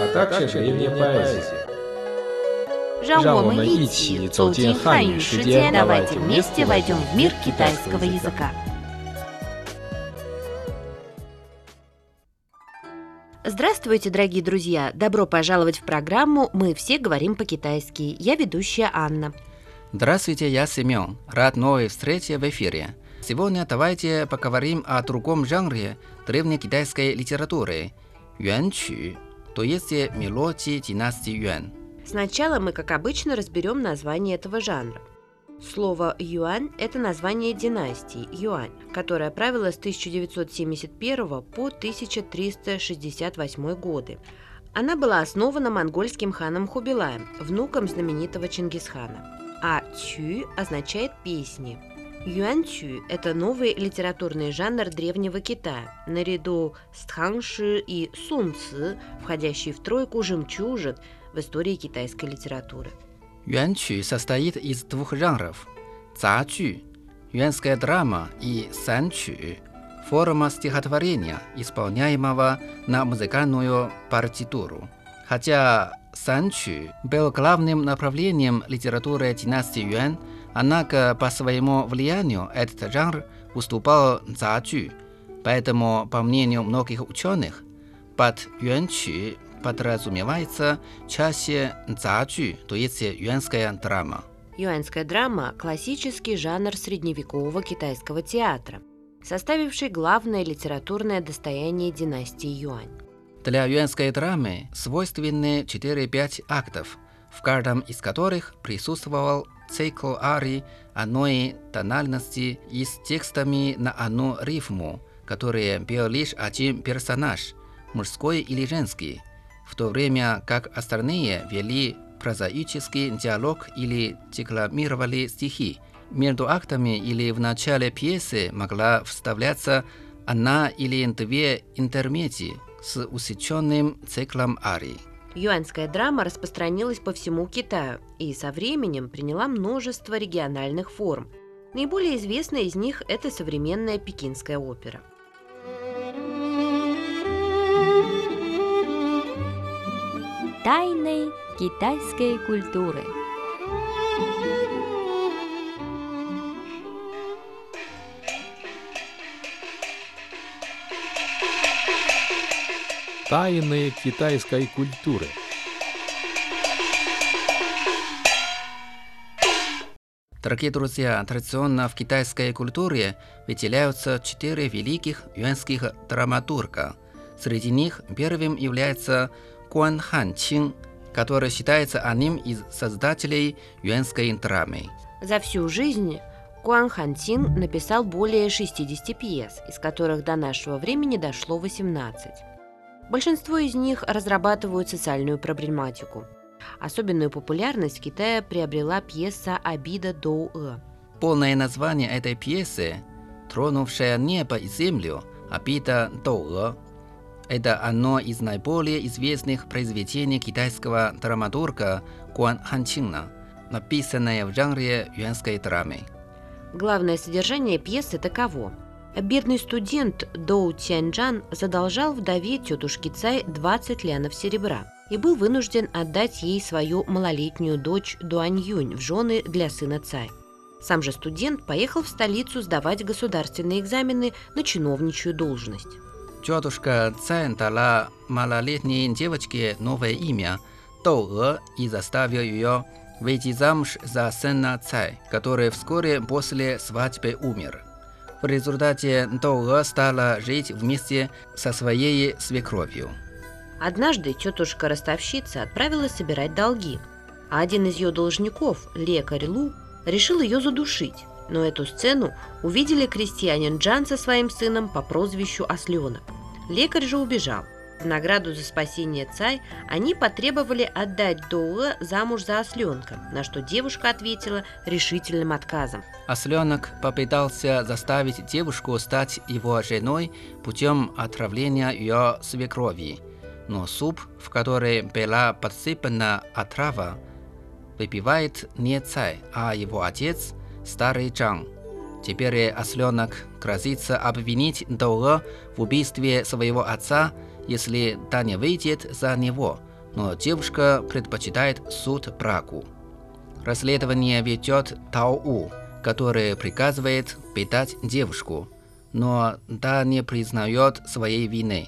а также древняя поэзия. 让我让我们们一一起起走走进进汉语汉语世世界界，давайте давайте вместе вместе войдем в мир китайского китайского языка. Здравствуйте, дорогие друзья! Добро пожаловать в программу «Мы все говорим по-китайски». Я ведущая Анна. Здравствуйте, я Семен. Рад новой встрече в эфире. Сегодня давайте поговорим о другом жанре древнекитайской литературы – юанчу, то есть мелодии династии Юань. Сначала мы, как обычно, разберем название этого жанра. Слово «юань» – это название династии Юань, которая правила с 1971 по 1368 годы. Она была основана монгольским ханом Хубилаем, внуком знаменитого Чингисхана. А «чу» означает «песни». Юань-чу – это новый литературный жанр Древнего Китая, наряду с тханши и сунци, входящий в тройку жемчужин в истории китайской литературы. Юанчу состоит из двух жанров – цачу, юанская драма и санчу, форма стихотворения, исполняемого на музыкальную партитуру. Хотя санчу был главным направлением литературы династии Юань, однако по своему влиянию этот жанр уступал цачу, поэтому, по мнению многих ученых, под юанчу подразумевается чаще цачу, то есть юанская драма. Юаньская драма – классический жанр средневекового китайского театра, составивший главное литературное достояние династии Юань. Для юанской драмы свойственны 4-5 актов, в каждом из которых присутствовал цикл арий одной тональности и с текстами на одну рифму, которые пел лишь один персонаж, мужской или женский, в то время как остальные вели прозаический диалог или декламировали стихи. Между актами или в начале пьесы могла вставляться одна или две интермедии с усеченным циклом арий. Юаньская драма распространилась по всему Китаю и со временем приняла множество региональных форм. Наиболее известная из них – это современная пекинская опера. Тайны китайской культуры. Тайны китайской культуры. Дорогие друзья, традиционно в китайской культуре выделяются четыре великих юанских драматурга. Среди них первым является Гуан Хан Чин, который считается одним из создателей юанской драмы. За всю жизнь Гуан Хантин написал более 60 пьес, из которых до нашего времени дошло 18. Большинство из них разрабатывают социальную проблематику. Особенную популярность в Китае приобрела пьеса «Обида Доу-э». Полное название этой пьесы «Тронувшая небо и землю. Обида Доуэ» Это одно из наиболее известных произведений китайского драматурга Гуан Ханчина, написанное в жанре юанской драмы. Главное содержание пьесы таково. Бедный студент Доу Тяньджан задолжал вдове тетушки Цай 20 лянов серебра и был вынужден отдать ей свою малолетнюю дочь Дуань Юнь в жены для сына Цай. Сам же студент поехал в столицу сдавать государственные экзамены на чиновничью должность. Тетушка Цай дала малолетней девочке новое имя Доуэ и заставила ее выйти замуж за сына Цай, который вскоре после свадьбы умер. В результате Доуэ стала жить вместе со своей свекровью. Однажды тетушка-ростовщица отправилась собирать долги, а один из ее должников, лекарь Лу, решил ее задушить. Но эту сцену увидели крестьянин Джан со своим сыном по прозвищу Осленок. Лекарь же убежал. В награду за спасение Цай они потребовали отдать Доуэ замуж за осленка, на что девушка ответила решительным отказом. Осленок попытался заставить девушку стать его женой путем отравления ее свекрови. Но суп, в который была подсыпана отрава, выпивает не царь, а его отец, старый Чан. Теперь осленок грозится обвинить Доуэ в убийстве своего отца, если та не выйдет за него, но девушка предпочитает суд браку. Расследование ведет Тау, который приказывает питать девушку, но та не признает своей вины.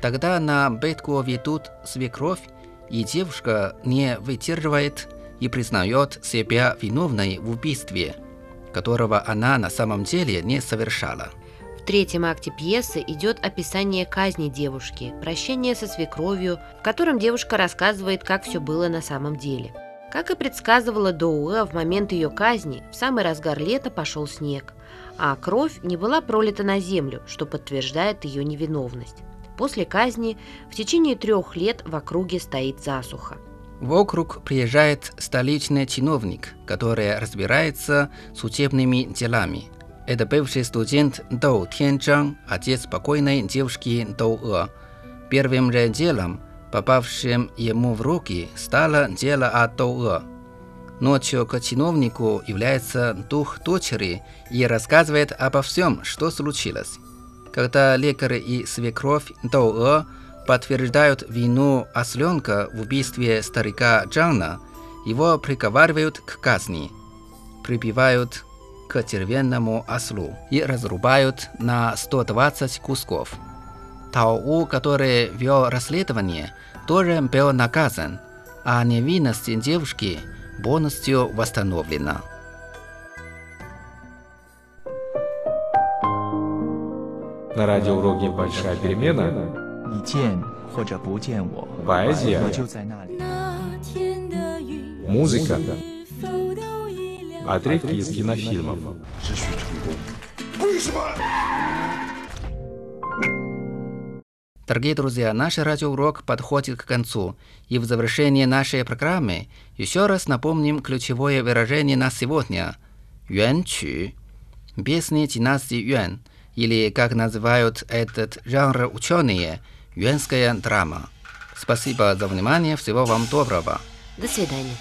Тогда на бытку ведут свекровь, и девушка не выдерживает и признает себя виновной в убийстве, которого она на самом деле не совершала. Третьем акте пьесы идет описание казни девушки, прощение со свекровью, в котором девушка рассказывает, как все было на самом деле. Как и предсказывала Доуэ, в момент ее казни, в самый разгар лета пошел снег, а кровь не была пролита на землю, что подтверждает ее невиновность. После казни в течение трех лет в округе стоит засуха. В округ приезжает столичный чиновник, который разбирается с учебными делами. Это бывший студент Доу Тянчжан, отец покойной девушки Доу Э. Первым же делом, попавшим ему в руки, стало дело о Доу Э. Ночью к чиновнику является дух дочери и рассказывает обо всем, что случилось. Когда лекарь и свекровь Доу Э подтверждают вину осленка в убийстве старика Джана, его приговаривают к казни, прибивают к ослу и разрубают на 120 кусков. Тау, который вел расследование, тоже был наказан, а невинность девушки полностью восстановлена. На радиоуроке «Большая перемена» поэзия, музыка, отрывки из кинофильмов. Дорогие друзья, наш радиоурок подходит к концу, и в завершении нашей программы еще раз напомним ключевое выражение на сегодня – «юанчу» – песни династии Юань, или, как называют этот жанр ученые, юанская драма. Спасибо за внимание, всего вам доброго. До свидания.